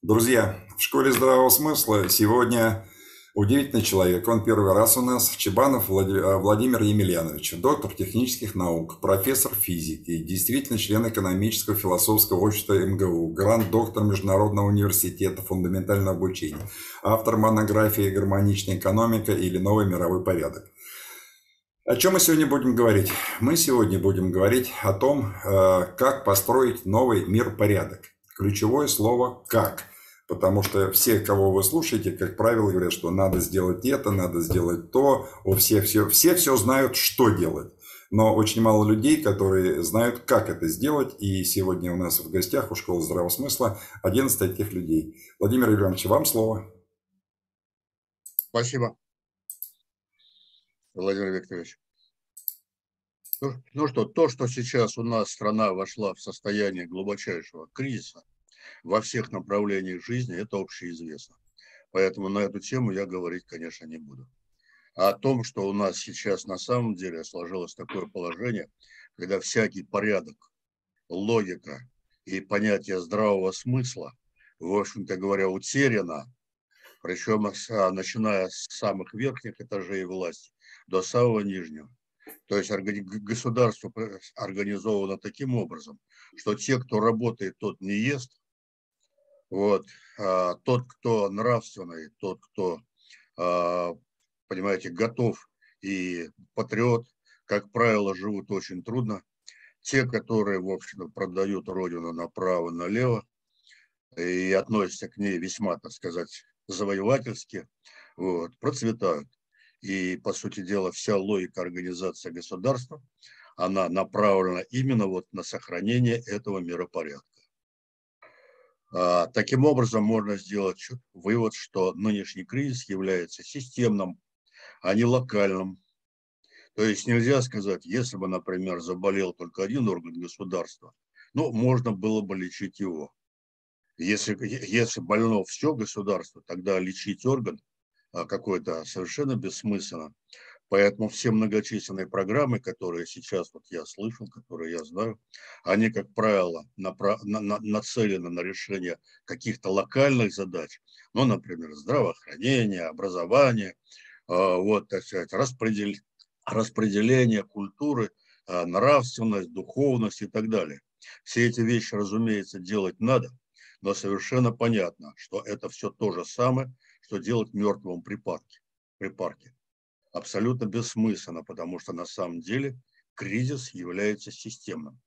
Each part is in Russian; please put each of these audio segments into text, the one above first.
Друзья, в школе здравого смысла сегодня удивительный человек. Он первый раз у нас. Чебанов э, Владимир Емельянович, доктор технических наук, профессор физики, действительно член экономического философского общества МГУ, грант-доктор Международного университета фундаментального обучения, автор монографии «Гармоничная экономика» или «Новый мировой порядок». О чем мы сегодня будем говорить? Мы сегодня будем говорить о том, э, как построить новый мир-порядок. Ключевое слово «как». Потому что все, кого вы слушаете, как правило, говорят, что надо сделать это, надо сделать то. У всех все, все все знают, что делать. Но очень мало людей, которые знают, как это сделать. И сегодня у нас в гостях у школы здравого смысла один из таких людей. Владимир Иванович, вам слово. Спасибо, Владимир Викторович. Ну, ну что, то, что сейчас у нас страна вошла в состояние глубочайшего кризиса – во всех направлениях жизни, это общеизвестно. Поэтому на эту тему я говорить, конечно, не буду. А о том, что у нас сейчас на самом деле сложилось такое положение, когда всякий порядок, логика и понятие здравого смысла, в общем-то говоря, утеряно, причем а, начиная с самых верхних этажей власти до самого нижнего. То есть государство организовано таким образом, что те, кто работает, тот не ест, вот. А тот, кто нравственный, тот, кто, а, понимаете, готов и патриот, как правило, живут очень трудно. Те, которые, в общем, продают родину направо-налево и относятся к ней весьма, так сказать, завоевательски, вот, процветают. И, по сути дела, вся логика организации государства, она направлена именно вот на сохранение этого миропорядка. А, таким образом, можно сделать вывод, что нынешний кризис является системным, а не локальным. То есть нельзя сказать, если бы, например, заболел только один орган государства, ну, можно было бы лечить его. Если, если больно все государство, тогда лечить орган а, какой-то совершенно бессмысленно. Поэтому все многочисленные программы, которые сейчас вот я слышал, которые я знаю, они, как правило, напра- на- на- нацелены на решение каких-то локальных задач, ну, например, здравоохранение, образование, э, вот, так сказать, распредел... распределение культуры, э, нравственность, духовность и так далее. Все эти вещи, разумеется, делать надо, но совершенно понятно, что это все то же самое, что делать мертвому припарке. припарке абсолютно бессмысленно, потому что на самом деле кризис является системным.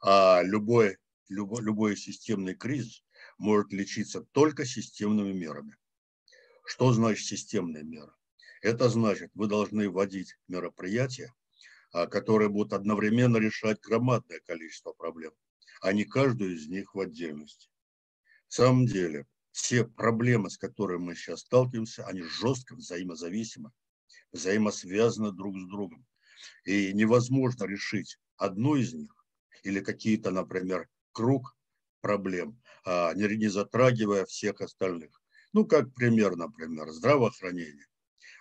А любой, любой, любой системный кризис может лечиться только системными мерами. Что значит системные меры? Это значит, вы должны вводить мероприятия, а, которые будут одновременно решать громадное количество проблем, а не каждую из них в отдельности. В самом деле, все проблемы, с которыми мы сейчас сталкиваемся, они жестко взаимозависимы взаимосвязаны друг с другом. И невозможно решить одну из них или какие-то, например, круг проблем, а не, затрагивая всех остальных. Ну, как пример, например, здравоохранение.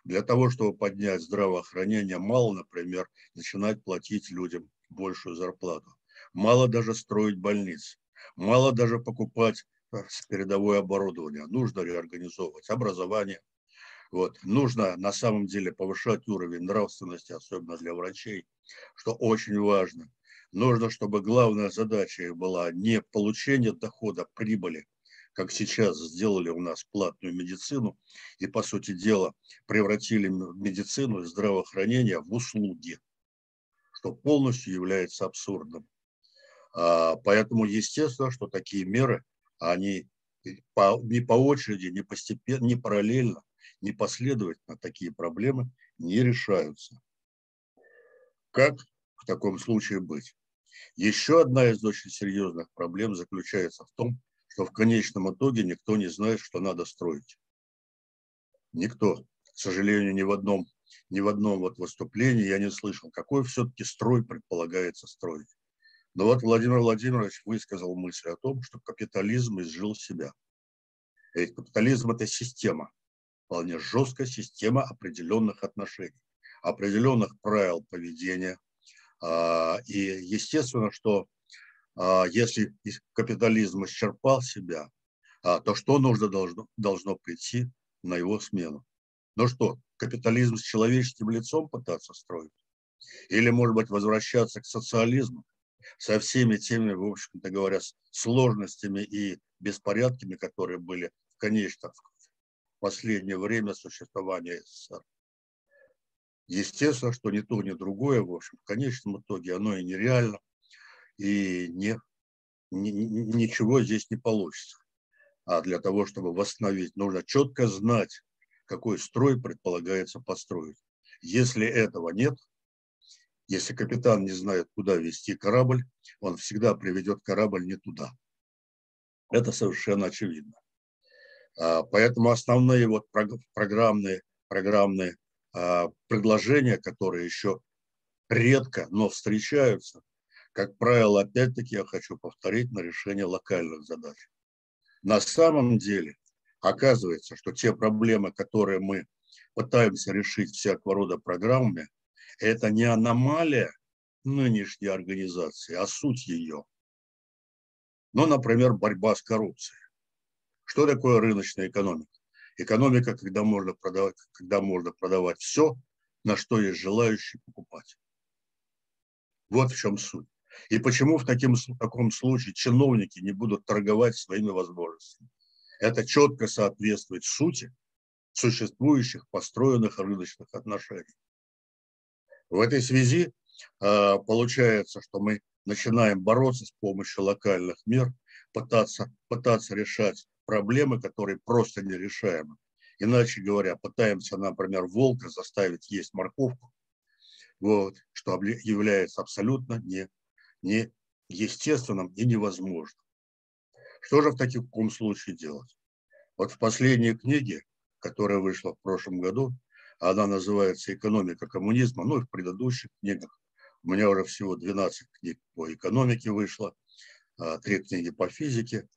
Для того, чтобы поднять здравоохранение, мало, например, начинать платить людям большую зарплату. Мало даже строить больницы. Мало даже покупать э, передовое оборудование. Нужно реорганизовывать образование, вот. Нужно на самом деле повышать уровень нравственности, особенно для врачей, что очень важно. Нужно, чтобы главная задача была не получение дохода, прибыли, как сейчас сделали у нас платную медицину, и, по сути дела, превратили медицину и здравоохранение в услуги, что полностью является абсурдным. А, поэтому, естественно, что такие меры, они не по очереди, не постепенно, не параллельно, непоследовательно такие проблемы не решаются. Как в таком случае быть? Еще одна из очень серьезных проблем заключается в том, что в конечном итоге никто не знает, что надо строить. Никто. К сожалению, ни в одном, ни в одном вот выступлении я не слышал, какой все-таки строй предполагается строить. Но вот Владимир Владимирович высказал мысль о том, что капитализм изжил себя. Ведь капитализм – это система вполне жесткая система определенных отношений, определенных правил поведения. А, и естественно, что а, если капитализм исчерпал себя, а то что нужно должно, должно прийти на его смену. Ну что, капитализм с человеческим лицом пытаться строить? Или, может быть, возвращаться к социализму со всеми теми, в общем-то говоря, сложностями и беспорядками, которые были в конечном последнее время существования СССР. Естественно, что ни то, ни другое, в общем, в конечном итоге оно и нереально, и не, ни, ничего здесь не получится. А для того, чтобы восстановить, нужно четко знать, какой строй предполагается построить. Если этого нет, если капитан не знает, куда вести корабль, он всегда приведет корабль не туда. Это совершенно очевидно. А, поэтому основные вот программные, программные а, предложения, которые еще редко, но встречаются, как правило, опять-таки я хочу повторить, на решение локальных задач. На самом деле оказывается, что те проблемы, которые мы пытаемся решить всякого рода программами, это не аномалия нынешней организации, а суть ее. Ну, например, борьба с коррупцией. Что такое рыночная экономика? Экономика, когда можно продавать, когда можно продавать все, на что есть желающие покупать. Вот в чем суть. И почему в, таким, в таком случае чиновники не будут торговать своими возможностями? Это четко соответствует сути существующих построенных рыночных отношений. В этой связи а, получается, что мы начинаем бороться с помощью локальных мер, пытаться, пытаться решать проблемы, которые просто нерешаемы. Иначе говоря, пытаемся, например, волка заставить есть морковку, вот, что является абсолютно не, не естественным и невозможным. Что же в таком случае делать? Вот в последней книге, которая вышла в прошлом году, она называется «Экономика коммунизма», ну и в предыдущих книгах. У меня уже всего 12 книг по экономике вышло, три книги по физике,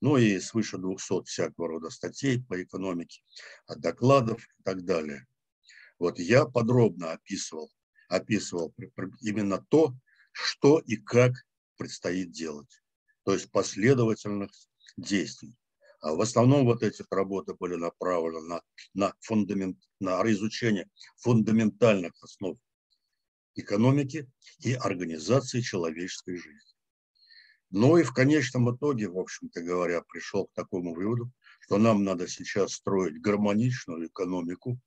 ну и свыше 200 всякого рода статей по экономике, докладов и так далее. Вот я подробно описывал, описывал именно то, что и как предстоит делать. То есть последовательных действий. А в основном вот эти работы были направлены на, на, фундамент, на изучение фундаментальных основ экономики и организации человеческой жизни. Ну и в конечном итоге, в общем-то говоря, пришел к такому выводу, что нам надо сейчас строить гармоничную экономику,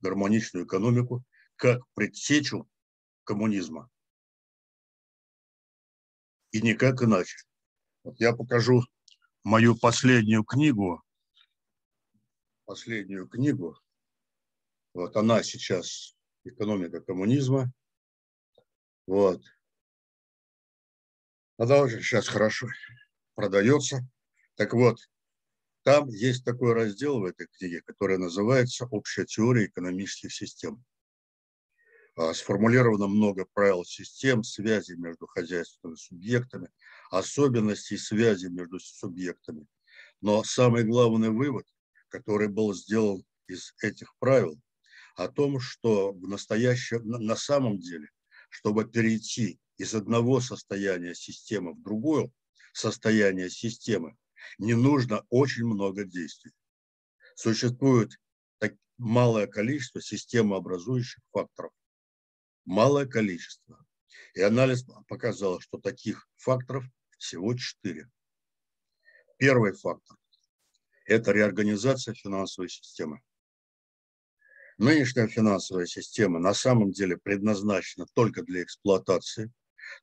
гармоничную экономику, как предсечу коммунизма. И никак иначе. Вот я покажу мою последнюю книгу, последнюю книгу, вот она сейчас «Экономика коммунизма». Вот. Она уже сейчас хорошо продается. Так вот, там есть такой раздел в этой книге, который называется «Общая теория экономических систем». А, сформулировано много правил систем, связи между хозяйственными субъектами, особенностей связи между субъектами. Но самый главный вывод, который был сделан из этих правил, о том, что в настоящем, на самом деле, чтобы перейти из одного состояния системы в другое состояние системы, не нужно очень много действий. Существует так малое количество системообразующих факторов малое количество. И анализ показал, что таких факторов всего четыре. Первый фактор – это реорганизация финансовой системы. Нынешняя финансовая система на самом деле предназначена только для эксплуатации,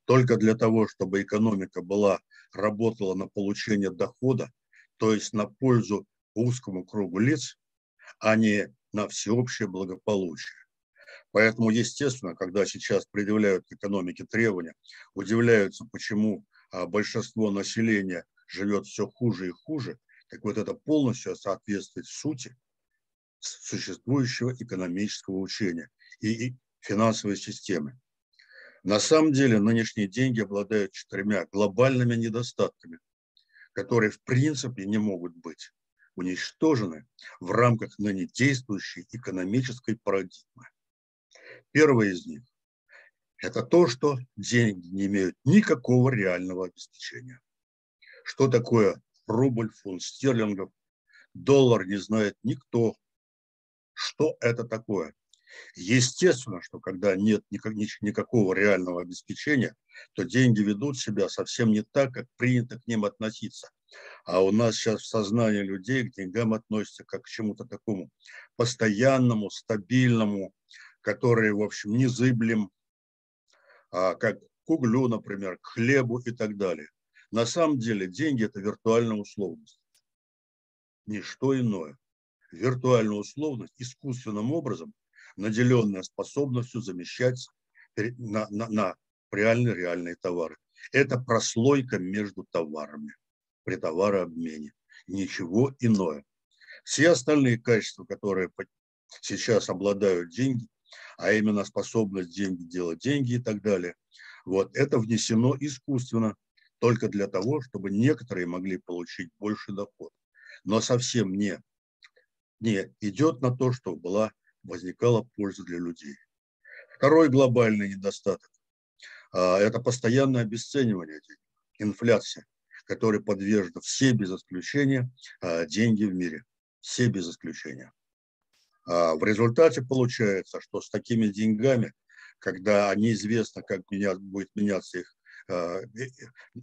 только для того, чтобы экономика была, работала на получение дохода, то есть на пользу узкому кругу лиц, а не на всеобщее благополучие. Поэтому, естественно, когда сейчас предъявляют к экономике требования, удивляются, почему а, большинство населения живет все хуже и хуже, так вот это полностью соответствует сути существующего экономического учения и финансовой системы. На самом деле нынешние деньги обладают четырьмя глобальными недостатками, которые в принципе не могут быть уничтожены в рамках ныне действующей экономической парадигмы. Первое из них – это то, что деньги не имеют никакого реального обеспечения. Что такое рубль, фунт стерлингов, доллар не знает никто. Что это такое? Естественно, что когда нет никакого реального обеспечения, то деньги ведут себя совсем не так, как принято к ним относиться. А у нас сейчас в сознании людей к деньгам относятся как к чему-то такому постоянному, стабильному, который, в общем, незыблем, а как к углю, например, к хлебу и так далее. На самом деле деньги – это виртуальная условность. Ничто иное. Виртуальная условность искусственным образом – наделенная способностью замещать на, на, на реальные реальные товары. Это прослойка между товарами при товарообмене. Ничего иное. Все остальные качества, которые сейчас обладают деньги, а именно способность деньги делать деньги и так далее, вот это внесено искусственно только для того, чтобы некоторые могли получить больше доход. Но совсем не, не идет на то, чтобы была возникала польза для людей. Второй глобальный недостаток а, – это постоянное обесценивание денег, инфляция, которой подвержены все без исключения а, деньги в мире. Все без исключения. А, в результате получается, что с такими деньгами, когда неизвестно, как меня, будет меняться их,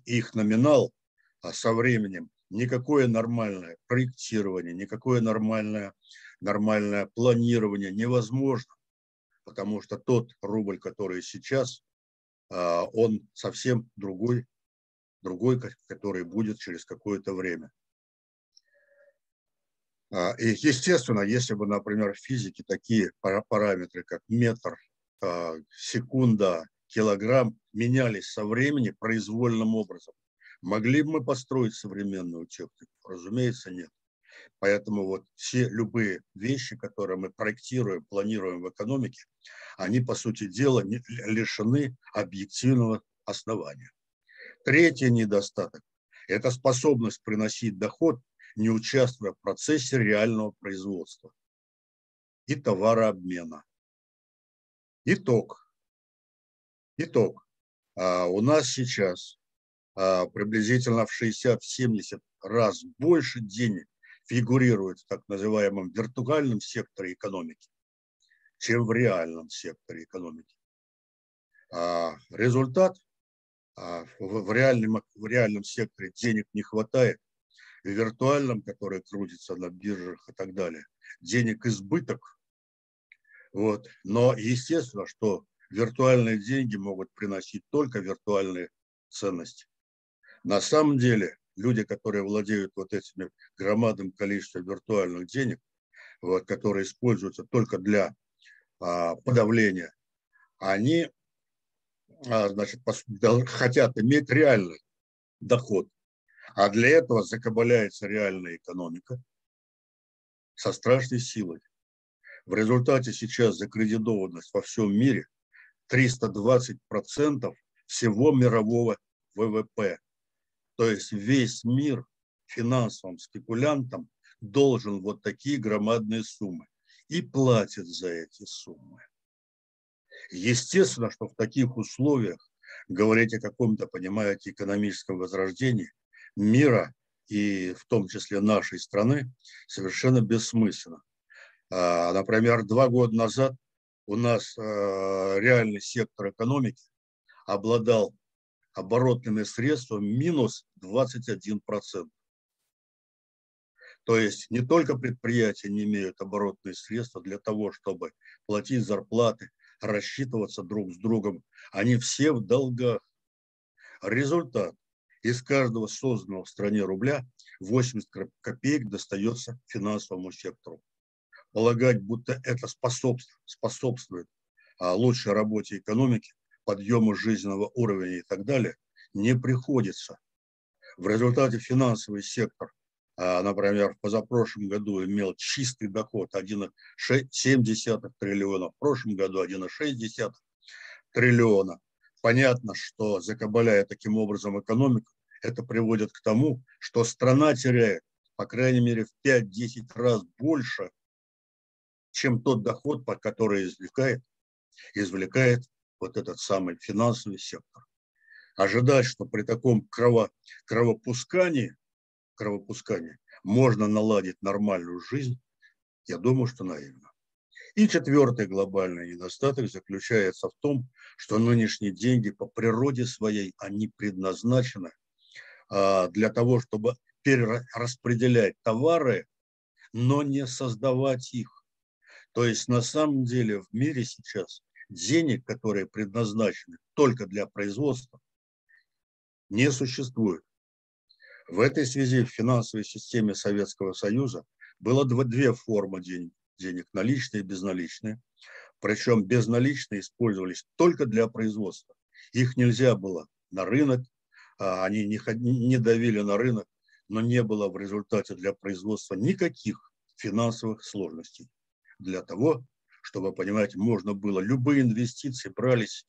их номинал, со временем никакое нормальное проектирование, никакое нормальное нормальное планирование невозможно, потому что тот рубль, который сейчас, а, он совсем другой, другой, который будет через какое-то время. А, и, естественно, если бы, например, в физике такие параметры, как метр, а, секунда, килограмм, менялись со времени произвольным образом, могли бы мы построить современную технику? Разумеется, нет. Поэтому вот все любые вещи, которые мы проектируем, планируем в экономике, они, по сути дела, лишены объективного основания. Третий недостаток – это способность приносить доход, не участвуя в процессе реального производства и товарообмена. Итог. Итог. А у нас сейчас а, приблизительно в 60-70 раз больше денег фигурирует в так называемом виртуальном секторе экономики, чем в реальном секторе экономики. А результат а в, реальном, в реальном секторе денег не хватает, в виртуальном, который крутится на биржах и так далее, денег избыток. Вот. Но естественно, что виртуальные деньги могут приносить только виртуальные ценности. На самом деле люди, которые владеют вот этими громадным количеством виртуальных денег, вот, которые используются только для а, подавления, они а, значит, хотят иметь реальный доход. А для этого закабаляется реальная экономика со страшной силой. В результате сейчас закредитованность во всем мире 320% всего мирового ВВП. То есть весь мир финансовым спекулянтам должен вот такие громадные суммы и платит за эти суммы. Естественно, что в таких условиях говорить о каком-то, понимаете, экономическом возрождении мира и в том числе нашей страны совершенно бессмысленно. А, например, два года назад у нас а, реальный сектор экономики обладал оборотными средствами минус 21%. То есть не только предприятия не имеют оборотные средства для того, чтобы платить зарплаты, рассчитываться друг с другом, они все в долгах. Результат. Из каждого созданного в стране рубля 80 копеек достается финансовому сектору. Полагать, будто это способствует, способствует а, лучшей работе экономики, подъема жизненного уровня и так далее, не приходится. В результате финансовый сектор, а, например, в позапрошлом году имел чистый доход 1,7 триллиона, в прошлом году 1,6 триллиона. Понятно, что закабаляя таким образом экономику, это приводит к тому, что страна теряет, по крайней мере, в 5-10 раз больше, чем тот доход, по который извлекает, извлекает вот этот самый финансовый сектор. Ожидать, что при таком крово, кровопускании кровопускания можно наладить нормальную жизнь, я думаю, что наивно. И четвертый глобальный недостаток заключается в том, что нынешние деньги по природе своей, они предназначены а, для того, чтобы перераспределять товары, но не создавать их. То есть на самом деле в мире сейчас денег, которые предназначены только для производства, не существует. В этой связи в финансовой системе Советского Союза было две формы денег, денег наличные и безналичные. Причем безналичные использовались только для производства. Их нельзя было на рынок, а они не, не давили на рынок, но не было в результате для производства никаких финансовых сложностей. Для того, чтобы, понимаете, можно было, любые инвестиции брались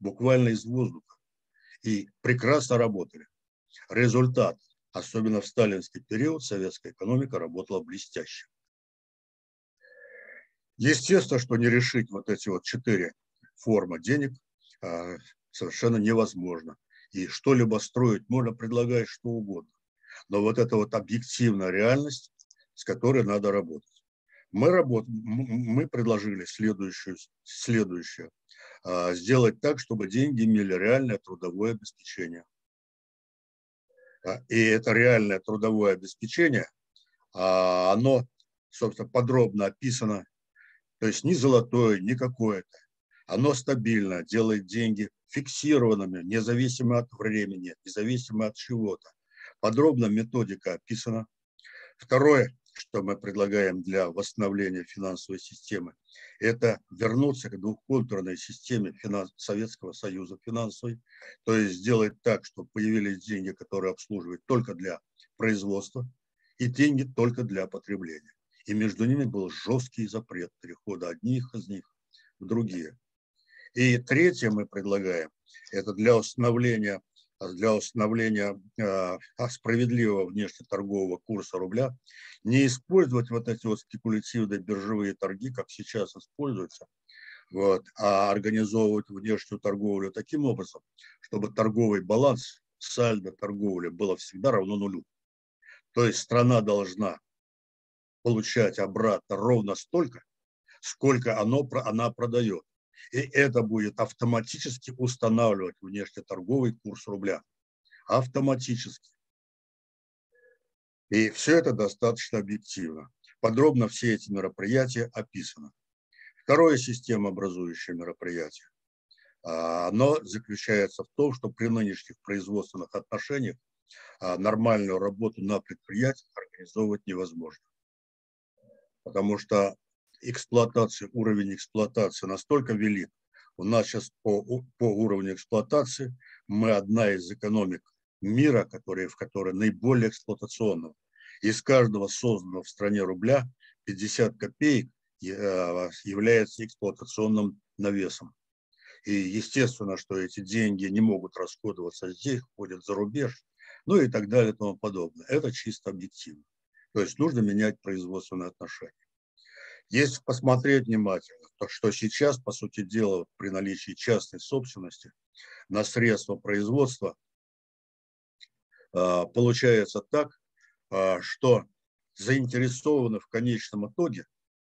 буквально из воздуха и прекрасно работали. Результат, особенно в сталинский период, советская экономика работала блестяще. Естественно, что не решить вот эти вот четыре формы денег а, совершенно невозможно. И что-либо строить можно предлагать что угодно. Но вот это вот объективная реальность, с которой надо работать. Мы, работ... мы предложили следующую, следующее. А, сделать так, чтобы деньги имели реальное трудовое обеспечение. А, и это реальное трудовое обеспечение, а, оно, собственно, подробно описано, то есть ни золотое, ни какое-то. Оно стабильно, делает деньги фиксированными, независимо от времени, независимо от чего-то. Подробно методика описана. Второе, что мы предлагаем для восстановления финансовой системы, это вернуться к двухконтурной системе финанс... Советского Союза финансовой, то есть сделать так, чтобы появились деньги, которые обслуживают только для производства, и деньги только для потребления. И между ними был жесткий запрет перехода одних из них в другие. И третье мы предлагаем, это для установления для установления а, справедливого внешнеторгового курса рубля, не использовать вот эти вот спекулятивные биржевые торги, как сейчас используются, вот, а организовывать внешнюю торговлю таким образом, чтобы торговый баланс, сальдо торговли было всегда равно нулю. То есть страна должна получать обратно ровно столько, сколько оно, она продает. И это будет автоматически устанавливать внешнеторговый курс рубля. Автоматически. И все это достаточно объективно. Подробно все эти мероприятия описаны. Второе системообразующее мероприятие. А, оно заключается в том, что при нынешних производственных отношениях а, нормальную работу на предприятиях организовывать невозможно. Потому что эксплуатации, уровень эксплуатации настолько велик. У нас сейчас по, по уровню эксплуатации мы одна из экономик мира, которые, в которой наиболее эксплуатационного. Из каждого созданного в стране рубля 50 копеек э, является эксплуатационным навесом. И естественно, что эти деньги не могут расходоваться здесь, ходят за рубеж, ну и так далее и тому подобное. Это чисто объективно. То есть нужно менять производственные отношения. Если посмотреть внимательно, то что сейчас, по сути дела, при наличии частной собственности на средства производства, а, получается так, а, что заинтересованы в конечном итоге,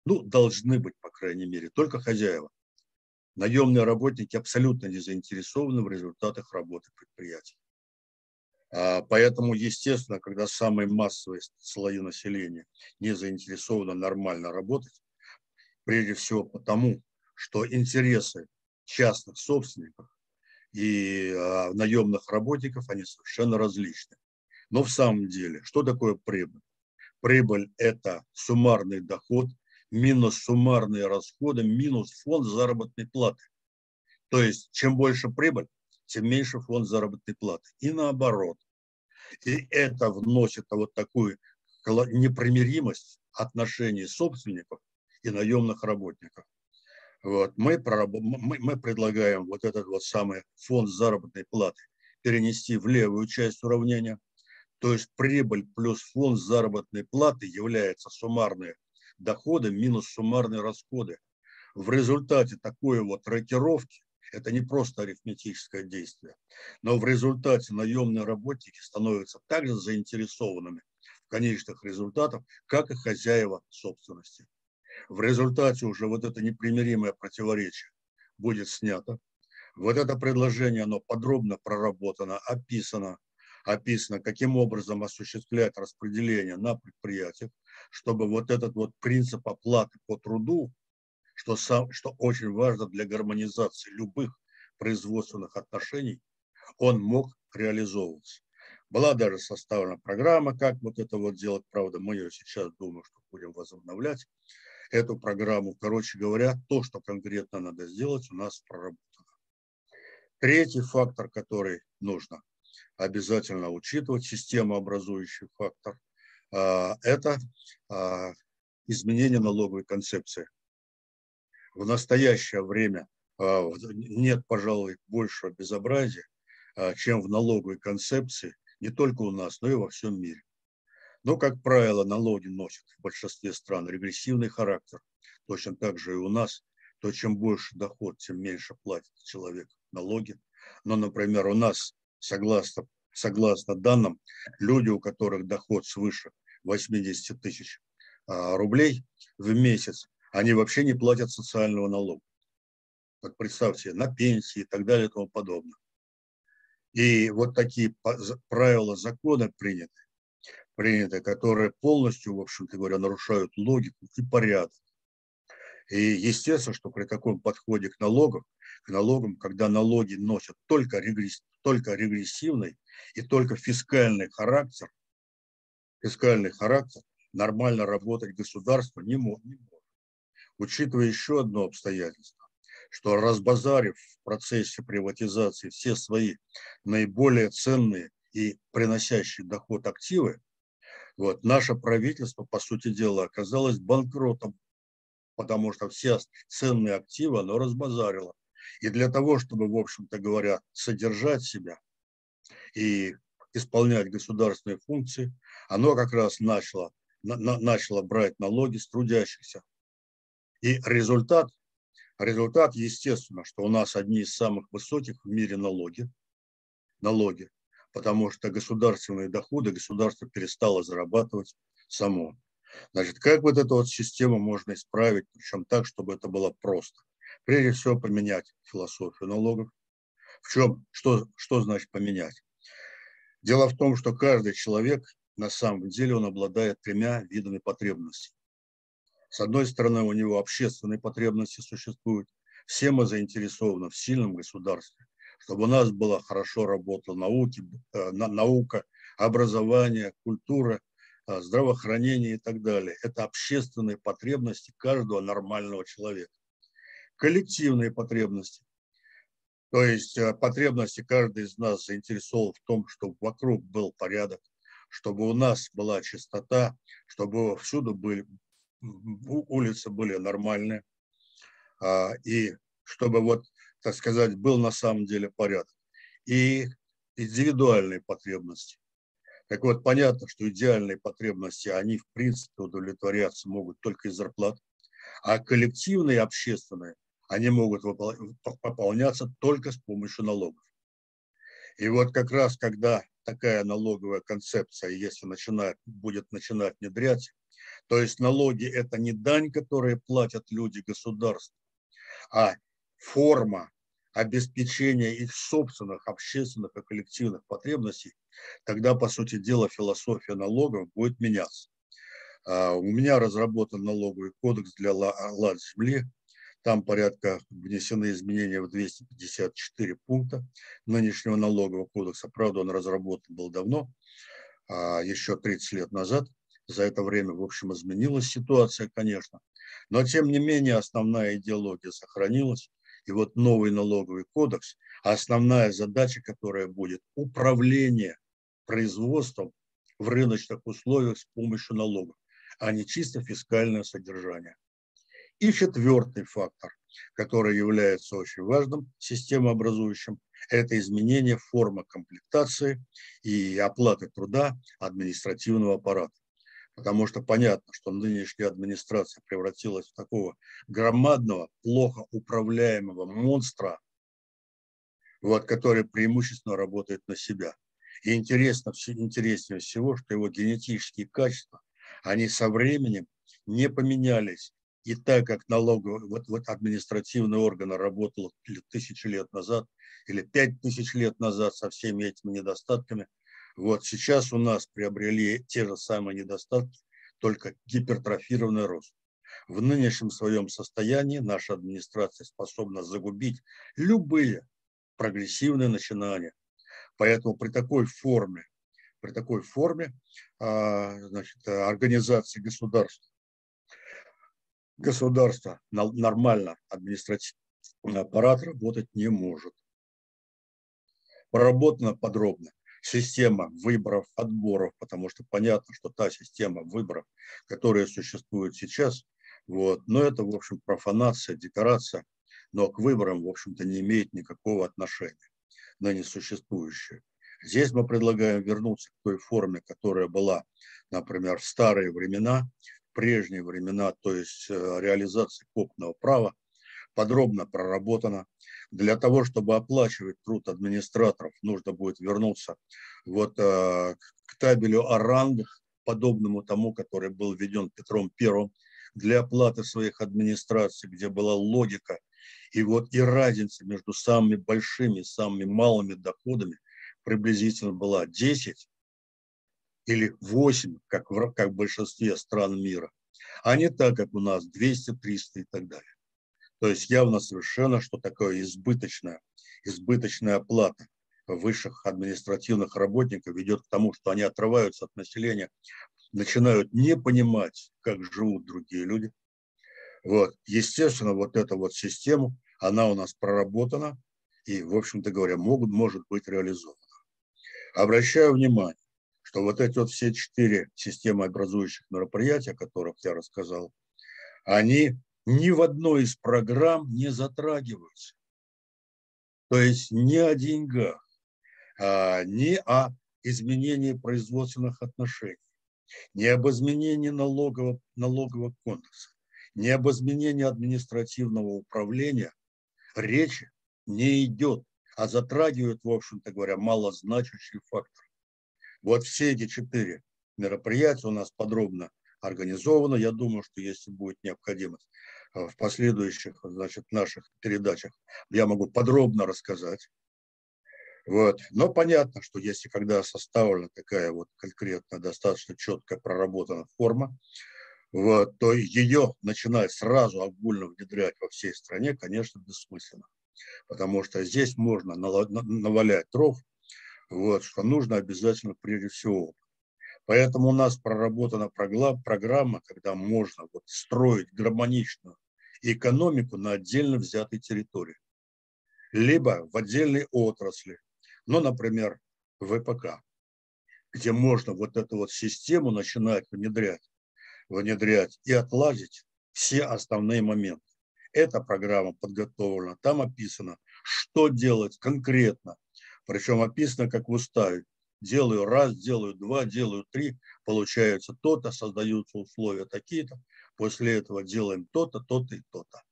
ну, должны быть, по крайней мере, только хозяева. Наемные работники абсолютно не заинтересованы в результатах работы предприятий. А, поэтому, естественно, когда самые массовые слои населения не заинтересованы нормально работать, прежде всего потому, что интересы частных собственников и а, наемных работников, они совершенно различны. Но в самом деле, что такое прибыль? Прибыль – это суммарный доход минус суммарные расходы минус фонд заработной платы. То есть, чем больше прибыль, тем меньше фонд заработной платы. И наоборот. И это вносит вот такую непримиримость отношений собственников и наемных работников. Вот. Мы, мы, мы предлагаем вот этот вот самый фонд заработной платы перенести в левую часть уравнения. То есть прибыль плюс фонд заработной платы является суммарные доходы минус суммарные расходы. В результате такой вот рокировки Это не просто арифметическое действие. Но в результате наемные работники становятся также заинтересованными в конечных результатах, как и хозяева собственности. В результате уже вот это непримиримое противоречие будет снято. Вот это предложение, оно подробно проработано, описано, описано, каким образом осуществлять распределение на предприятиях, чтобы вот этот вот принцип оплаты по труду, что, сам, что очень важно для гармонизации любых производственных отношений, он мог реализовываться. Была даже составлена программа, как вот это вот делать. Правда, мы ее сейчас, думаю, что будем возобновлять. Эту программу, короче говоря, то, что конкретно надо сделать, у нас проработано. Третий фактор, который нужно обязательно учитывать, системообразующий фактор, а, это а, изменение налоговой концепции. В настоящее время а, нет, пожалуй, большего безобразия, чем в налоговой концепции не только у нас, но и во всем мире. Но, как правило, налоги носят в большинстве стран регрессивный характер. Точно так же и у нас. То, чем больше доход, тем меньше платит человек налоги. Но, например, у нас, согласно, согласно данным, люди, у которых доход свыше 80 тысяч а, рублей в месяц, они вообще не платят социального налога. Вот представьте, на пенсии и так далее и тому подобное. И вот такие правила закона приняты, приняты, которые полностью, в общем-то говоря, нарушают логику и порядок. И естественно, что при таком подходе к налогам, к налогам, когда налоги носят только, регресс, только регрессивный и только фискальный характер, фискальный характер, нормально работать государство не может. Не может. Учитывая еще одно обстоятельство, что разбазарив в процессе приватизации все свои наиболее ценные и приносящие доход активы, вот, наше правительство, по сути дела, оказалось банкротом, потому что все ценные активы оно разбазарило. И для того, чтобы, в общем-то говоря, содержать себя и исполнять государственные функции, оно как раз начало, на, начало брать налоги с трудящихся. И результат Результат, естественно, что у нас одни из самых высоких в мире налоги. Налоги. Потому что государственные доходы государство перестало зарабатывать само. Значит, как вот эту вот систему можно исправить, причем так, чтобы это было просто? Прежде всего, поменять философию налогов. В чем, что, что значит поменять? Дело в том, что каждый человек, на самом деле, он обладает тремя видами потребностей. С одной стороны, у него общественные потребности существуют. Все мы заинтересованы в сильном государстве, чтобы у нас была хорошо работала науки, э, наука, образование, культура, э, здравоохранение и так далее. Это общественные потребности каждого нормального человека. Коллективные потребности. То есть э, потребности каждый из нас заинтересован в том, чтобы вокруг был порядок, чтобы у нас была чистота, чтобы всюду были, улицы были нормальные, а, и чтобы вот, так сказать, был на самом деле порядок. И индивидуальные потребности. Так вот, понятно, что идеальные потребности, они в принципе удовлетворяться могут только из зарплат, а коллективные, общественные, они могут пополняться только с помощью налогов. И вот как раз, когда такая налоговая концепция, если начинает, будет начинать внедрять, то есть налоги – это не дань, которые платят люди государству, а форма обеспечения их собственных общественных и коллективных потребностей, тогда, по сути дела, философия налогов будет меняться. А, у меня разработан налоговый кодекс для лад земли. Там порядка внесены изменения в 254 пункта нынешнего налогового кодекса. Правда, он разработан был давно, а, еще 30 лет назад. За это время, в общем, изменилась ситуация, конечно. Но, тем не менее, основная идеология сохранилась. И вот новый налоговый кодекс, а основная задача, которая будет управление производством в рыночных условиях с помощью налогов, а не чисто фискальное содержание. И четвертый фактор, который является очень важным системообразующим, это изменение формы комплектации и оплаты труда административного аппарата потому что понятно, что нынешняя администрация превратилась в такого громадного, плохо управляемого монстра, вот, который преимущественно работает на себя. И интересно, интереснее всего, что его генетические качества, они со временем не поменялись. И так как налоговый, вот, вот административный орган работал тысячи лет назад или пять тысяч лет назад со всеми этими недостатками, вот сейчас у нас приобрели те же самые недостатки, только гипертрофированный рост. В нынешнем своем состоянии наша администрация способна загубить любые прогрессивные начинания. Поэтому при такой форме, при такой форме а, значит, организации государства, государство нормально административный аппарат работать не может. Проработано подробно система выборов, отборов, потому что понятно, что та система выборов, которая существует сейчас, вот, но это, в общем, профанация, декорация, но к выборам, в общем-то, не имеет никакого отношения, ныне существующие. Здесь мы предлагаем вернуться к той форме, которая была, например, в старые времена, прежние времена, то есть э, реализация копного права, подробно проработана. Для того, чтобы оплачивать труд администраторов, нужно будет вернуться вот э, к табелю о рангах, подобному тому, который был введен Петром Первым для оплаты своих администраций, где была логика и вот и разница между самыми большими и самыми малыми доходами приблизительно была 10 или 8, как в, как в большинстве стран мира, а не так, как у нас 200, 300 и так далее. То есть явно совершенно, что такое избыточная, избыточная оплата высших административных работников ведет к тому, что они отрываются от населения, начинают не понимать, как живут другие люди. Вот. Естественно, вот эта вот система, она у нас проработана и, в общем-то говоря, могут, может быть реализована. Обращаю внимание, что вот эти вот все четыре системы образующих мероприятий, о которых я рассказал, они ни в одной из программ не затрагиваются. То есть ни о деньгах, а, ни о изменении производственных отношений, ни об изменении налогового, налогового кодекса, ни об изменении административного управления речи не идет, а затрагивает, в общем-то говоря, малозначащий фактор. Вот все эти четыре мероприятия у нас подробно организованы. Я думаю, что если будет необходимость, в последующих значит, наших передачах я могу подробно рассказать. Вот. Но понятно, что если когда составлена такая вот конкретно достаточно четко проработана форма, вот, то ее начинать сразу огульно внедрять во всей стране, конечно, бессмысленно. Потому что здесь можно навалять дров, вот, что нужно обязательно прежде всего Поэтому у нас проработана программа, когда можно вот строить гармоничную экономику на отдельно взятой территории. Либо в отдельной отрасли, ну, например, ВПК, где можно вот эту вот систему начинать внедрять, внедрять и отладить все основные моменты. Эта программа подготовлена, там описано, что делать конкретно. Причем описано, как в делаю раз, делаю два, делаю три, получается то-то, создаются условия такие-то, после этого делаем то-то, то-то и то-то.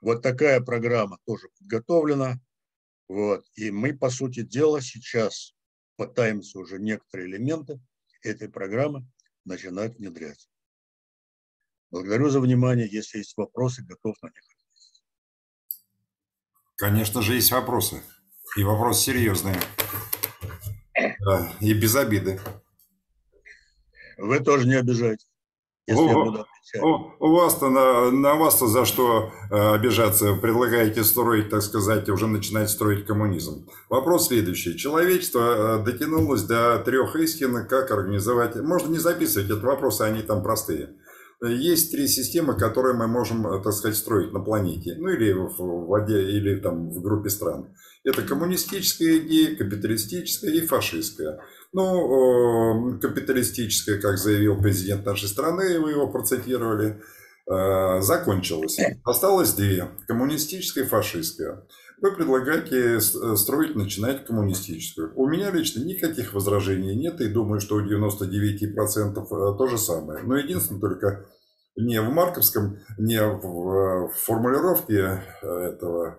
Вот такая программа тоже подготовлена. Вот. И мы, по сути дела, сейчас пытаемся уже некоторые элементы этой программы начинать внедрять. Благодарю за внимание. Если есть вопросы, готов на них ответить. Конечно же, есть вопросы. И вопросы серьезные. Да, и без обиды. Вы тоже не обижайтесь. Если о, я буду О, у вас-то на, на вас-то за что э, обижаться? Предлагаете строить, так сказать, уже начинать строить коммунизм. Вопрос следующий. Человечество э, дотянулось до трех истин, как организовать... Можно не записывать этот вопрос, они там простые. Есть три системы, которые мы можем, э, так сказать, строить на планете. Ну или в воде, или там в группе стран. Это коммунистическая идея, капиталистическая и фашистская. Ну, капиталистическая, как заявил президент нашей страны, вы его процитировали, э, закончилась. Осталось две. Коммунистическая и фашистская. Вы предлагаете э, строить, начинать коммунистическую. У меня лично никаких возражений нет, и думаю, что у 99% то же самое. Но единственное только не в марковском, не в формулировке этого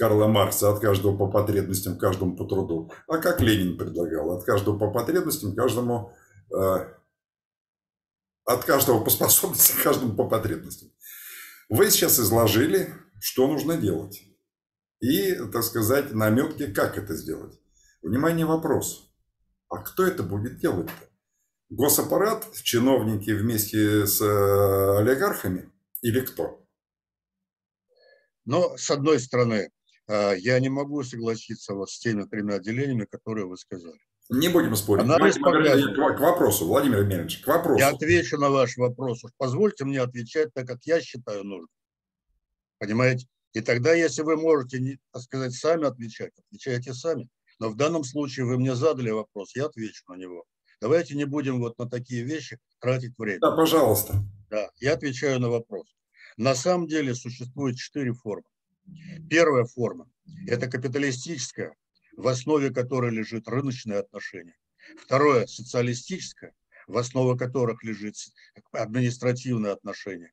Карла Маркса от каждого по потребностям, каждому по труду, а как Ленин предлагал, от каждого по потребностям, каждому э, от каждого по способностям, каждому по потребностям. Вы сейчас изложили, что нужно делать. И, так сказать, наметки, как это сделать. Внимание, вопрос. А кто это будет делать-то? Госаппарат, чиновники вместе с э, олигархами или кто? Но, с одной стороны, э, я не могу согласиться вот с теми тремя отделениями, которые вы сказали. Не будем спорить. Анализ к, к вопросу, Владимир Емельевич, к вопросу. Я отвечу на ваш вопрос. Позвольте мне отвечать так, как я считаю нужным. Понимаете? И тогда, если вы можете, так сказать, сами отвечать, отвечайте сами. Но в данном случае вы мне задали вопрос, я отвечу на него. Давайте не будем вот на такие вещи тратить время. Да, пожалуйста. Да, я отвечаю на вопрос. На самом деле существует четыре формы. Первая форма – это капиталистическая, в основе которой лежит рыночное отношение. Второе – социалистическое, в основе которых лежит административное отношение.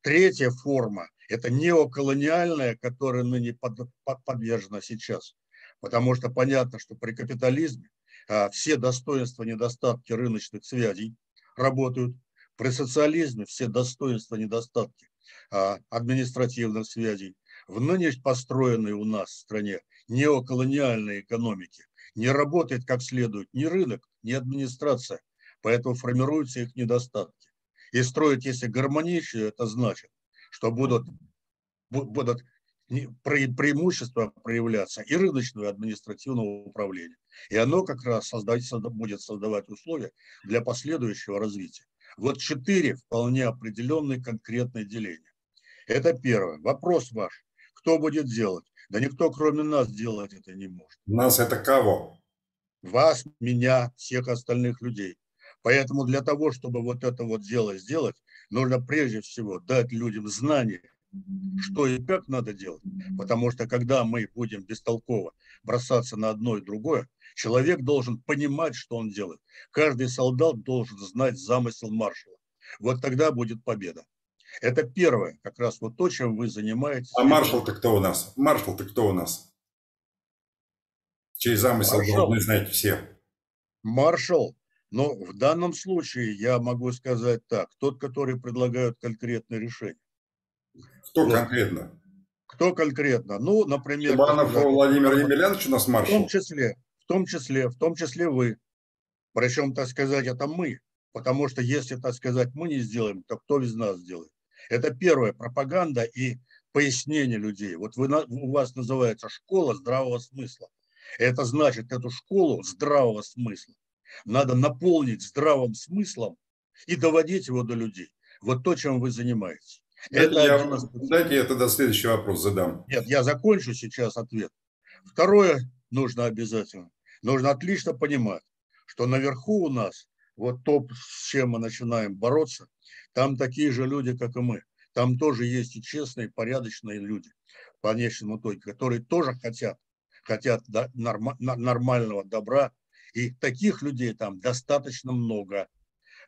Третья форма – это неоколониальная, которая ныне под, под, подвержена сейчас. Потому что понятно, что при капитализме а, все достоинства, недостатки рыночных связей работают. При социализме все достоинства, недостатки а, административных связей. В нынешней построенной у нас в стране неоколониальной экономике не работает как следует ни рынок, ни администрация. Поэтому формируются их недостатки. И строить, если гармоничную, это значит, что будут, будут преимущества проявляться и рыночного и административного управления. И оно как раз создать, будет создавать условия для последующего развития. Вот четыре вполне определенные конкретные деления. Это первое. Вопрос ваш. Кто будет делать? Да никто, кроме нас, делать это не может. Нас это кого? Вас, меня, всех остальных людей. Поэтому для того, чтобы вот это вот дело сделать, нужно прежде всего дать людям знания, что и как надо делать. Потому что когда мы будем бестолково бросаться на одно и другое, человек должен понимать, что он делает. Каждый солдат должен знать замысел маршала. Вот тогда будет победа. Это первое, как раз вот то, чем вы занимаетесь. А маршал-то кто у нас? Маршал-то кто у нас? Чей замысел маршал. должны знать все. Маршал. Но в данном случае я могу сказать так. Тот, который предлагает конкретное решение. Кто вот. конкретно? Кто конкретно? Ну, например... Чебанов Владимир Емельянович у нас маршал? В том числе, в том числе, в том числе вы. Причем, так сказать, это мы. Потому что если, так сказать, мы не сделаем, то кто из нас сделает? Это первое, пропаганда и пояснение людей. Вот вы, у вас называется школа здравого смысла. Это значит, эту школу здравого смысла надо наполнить здравым смыслом и доводить его до людей. Вот то, чем вы занимаетесь. Это я, из... Дайте я тогда следующий вопрос задам. Нет, я закончу сейчас ответ. Второе нужно обязательно. Нужно отлично понимать, что наверху у нас, вот то, с чем мы начинаем бороться, там такие же люди, как и мы. Там тоже есть и честные, порядочные люди, в конечном итоге, которые тоже хотят, хотят норма, нормального добра. И таких людей там достаточно много.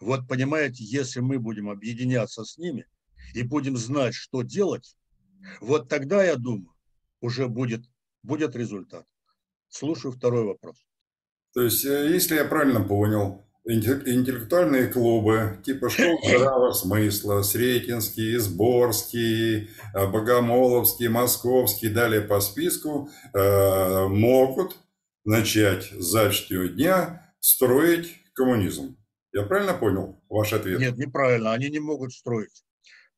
Вот понимаете, если мы будем объединяться с ними – и будем знать, что делать, вот тогда, я думаю, уже будет, будет результат. Слушаю второй вопрос. То есть, э, если я правильно понял, интеллектуальные клубы типа школ здравого смысла, Сретенский, Сборский, э, Богомоловский, Московский, далее по списку, э, могут начать с завтрашнего дня строить коммунизм. Я правильно понял ваш ответ? Нет, неправильно. Они не могут строить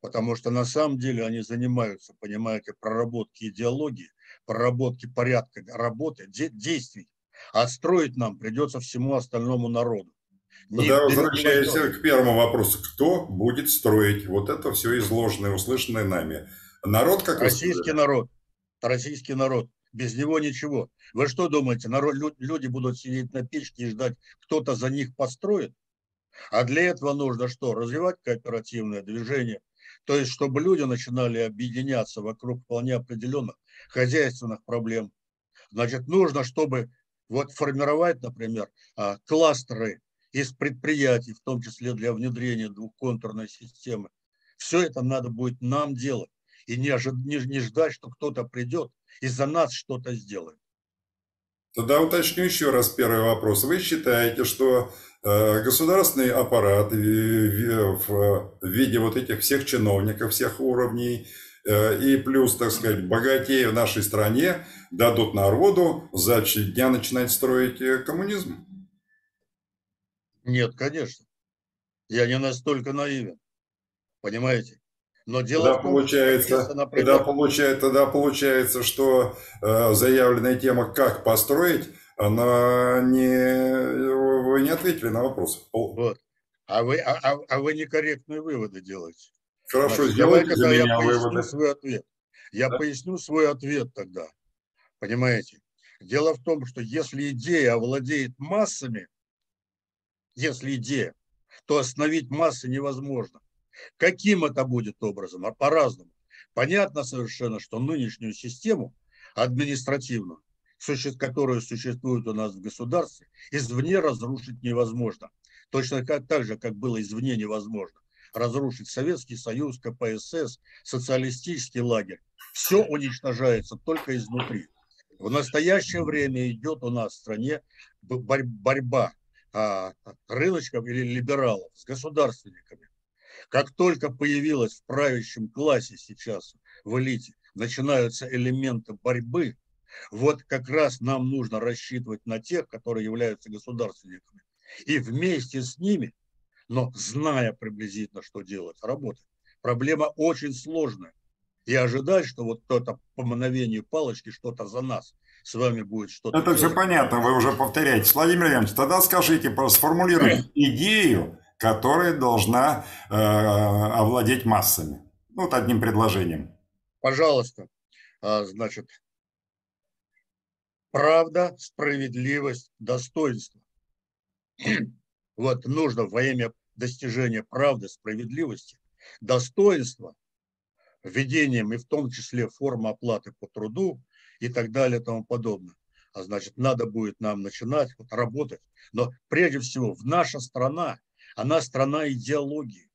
потому что на самом деле они занимаются, понимаете, проработки идеологии, проработки порядка работы, де действий. А строить нам придется всему остальному народу. Тогда возвращаясь к первому вопросу, кто будет строить вот это все изложенное, услышанное нами? Народ, как Российский народ. Российский народ. Без него ничего. Вы что думаете, народ, люди будут сидеть на печке и ждать, кто-то за них построит? А для этого нужно что? Развивать кооперативное движение, то есть, чтобы люди начинали объединяться вокруг вполне определенных хозяйственных проблем. Значит, нужно, чтобы вот формировать, например, а, кластеры из предприятий, в том числе для внедрения двухконтурной системы. Все это надо будет нам делать. И не, ожид, не, не ждать, что кто-то придет и за нас что-то сделают. Тогда уточню еще раз первый вопрос. Вы считаете, что э, государственный аппарат в виде вот этих всех чиновников, всех уровней, э, и плюс, так сказать, богатеи в нашей стране дадут народу за дня начинать строить э, коммунизм? Нет, конечно. Я не настолько наивен. Понимаете? Но дело тогда в том, получается, что, например... тогда, получается, тогда получается, что э, заявленная тема «как построить», она не... Вы не ответили на вопрос. Вот. А вы, а, а, а вы некорректные выводы делаете. Хорошо, Значит, сделайте за меня я выводы. Свой ответ. Я да? поясню свой ответ тогда. Понимаете? Дело в том, что если идея овладеет массами, если идея, то остановить массы невозможно. Каким это будет образом? А по-разному. Понятно совершенно, что нынешнюю систему административную, которая существует у нас в государстве, извне разрушить невозможно. Точно как, так же, как было извне невозможно разрушить Советский Союз, КПСС, социалистический лагерь. Все уничтожается только изнутри. В настоящее время идет у нас в стране борьба а, рыночков или либералов с государственниками. Как только появилась в правящем классе сейчас, в элите, начинаются элементы борьбы, вот как раз нам нужно рассчитывать на тех, которые являются государственниками. И вместе с ними, но зная приблизительно, что делать, работать. Проблема очень сложная. И ожидать, что вот кто-то по мановению палочки что-то за нас с вами будет что-то Это делать. все понятно, вы уже повторяете. Владимир Ильич, тогда скажите, сформулируйте идею, которая должна э, овладеть массами. Вот одним предложением. Пожалуйста. А, значит, правда, справедливость, достоинство. Вот нужно во имя достижения правды, справедливости, достоинства, введением и в том числе формы оплаты по труду и так далее и тому подобное. А значит, надо будет нам начинать вот, работать. Но прежде всего, в наша страна она страна идеологии.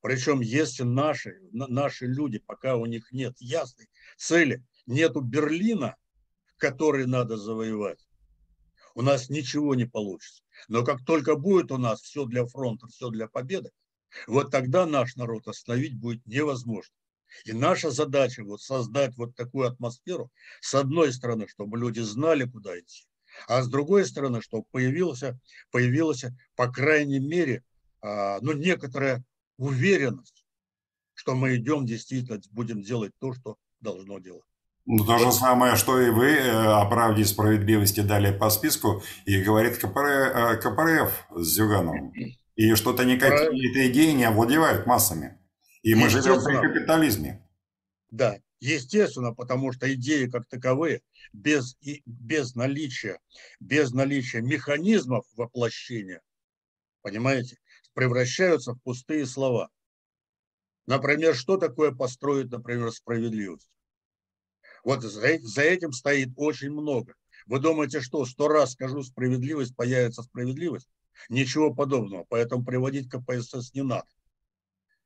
Причем, если наши, наши люди, пока у них нет ясной цели, нету Берлина, который надо завоевать, у нас ничего не получится. Но как только будет у нас все для фронта, все для победы, вот тогда наш народ остановить будет невозможно. И наша задача вот создать вот такую атмосферу, с одной стороны, чтобы люди знали, куда идти, а с другой стороны, чтобы появился, появилась, по крайней мере, а, ну, некоторая уверенность, что мы идем, действительно будем делать то, что должно делать. Ну, то же самое, что и вы э, о правде и справедливости дали по списку, и говорит КПР, э, КПРФ с Зюгановым. И что-то никакие эти идеи не овладевают массами. И мы живем при капитализме. Да, естественно, потому что идеи как таковые без, без, наличия, без наличия механизмов воплощения, понимаете, превращаются в пустые слова. Например, что такое построить, например, справедливость? Вот за, за этим стоит очень много. Вы думаете, что сто раз скажу справедливость, появится справедливость? Ничего подобного. Поэтому приводить КПСС не надо.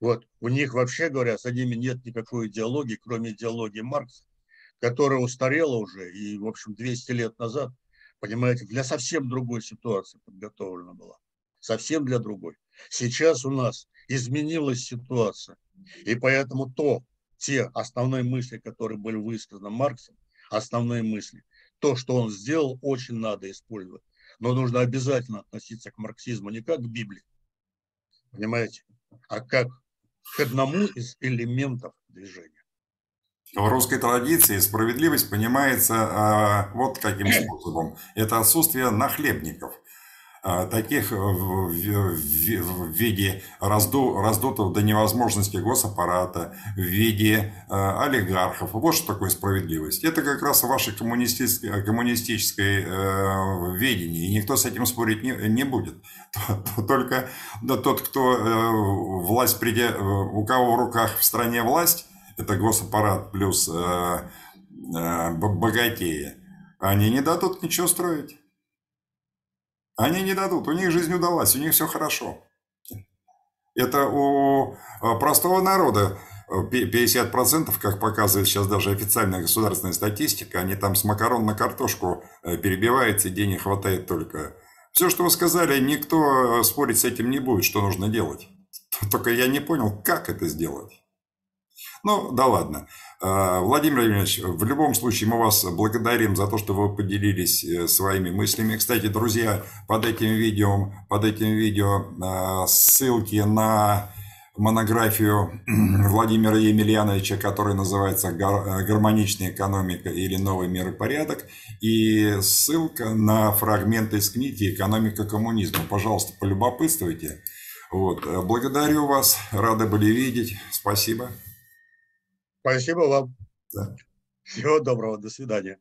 Вот у них вообще говоря, с ними нет никакой идеологии, кроме идеологии Маркса, которая устарела уже и, в общем, 200 лет назад, понимаете, для совсем другой ситуации подготовлена была. Совсем для другой. Сейчас у нас изменилась ситуация. И поэтому то, те основные мысли, которые были высказаны Марксом, основные мысли, то, что он сделал, очень надо использовать. Но нужно обязательно относиться к марксизму не как к Библии, понимаете, а как к одному из элементов движения. В русской традиции справедливость понимается а, вот каким способом. Это отсутствие нахлебников – таких в, виде разду, раздутого до невозможности госаппарата, в виде э, олигархов. Вот что такое справедливость. Это как раз ваше коммунистическое, коммунистическое э, видение, и никто с этим спорить не, не будет. Только тот, кто э, власть, придя, у кого в руках в стране власть, это госаппарат плюс э, э, богатеи, они не дадут ничего строить. Они не дадут, у них жизнь удалась, у них все хорошо. Это у простого народа 50%, как показывает сейчас даже официальная государственная статистика, они там с макарон на картошку э, перебиваются, денег хватает только. Все, что вы сказали, никто спорить с этим не будет, что нужно делать. Только я не понял, как это сделать. Ну, да ладно. А, Владимир Владимирович, в любом случае мы вас благодарим за то, что вы поделились э, своими мыслями. Кстати, друзья, под этим видео, под этим видео а, ссылки на монографию Владимира Емельяновича, которая называется «Гармоничная экономика или новый мир и порядок», и ссылка на фрагменты из книги «Экономика коммунизма». Пожалуйста, полюбопытствуйте. Вот. Благодарю вас, рады были видеть. Спасибо. Спасибо вам. Да. Всего доброго, до свидания.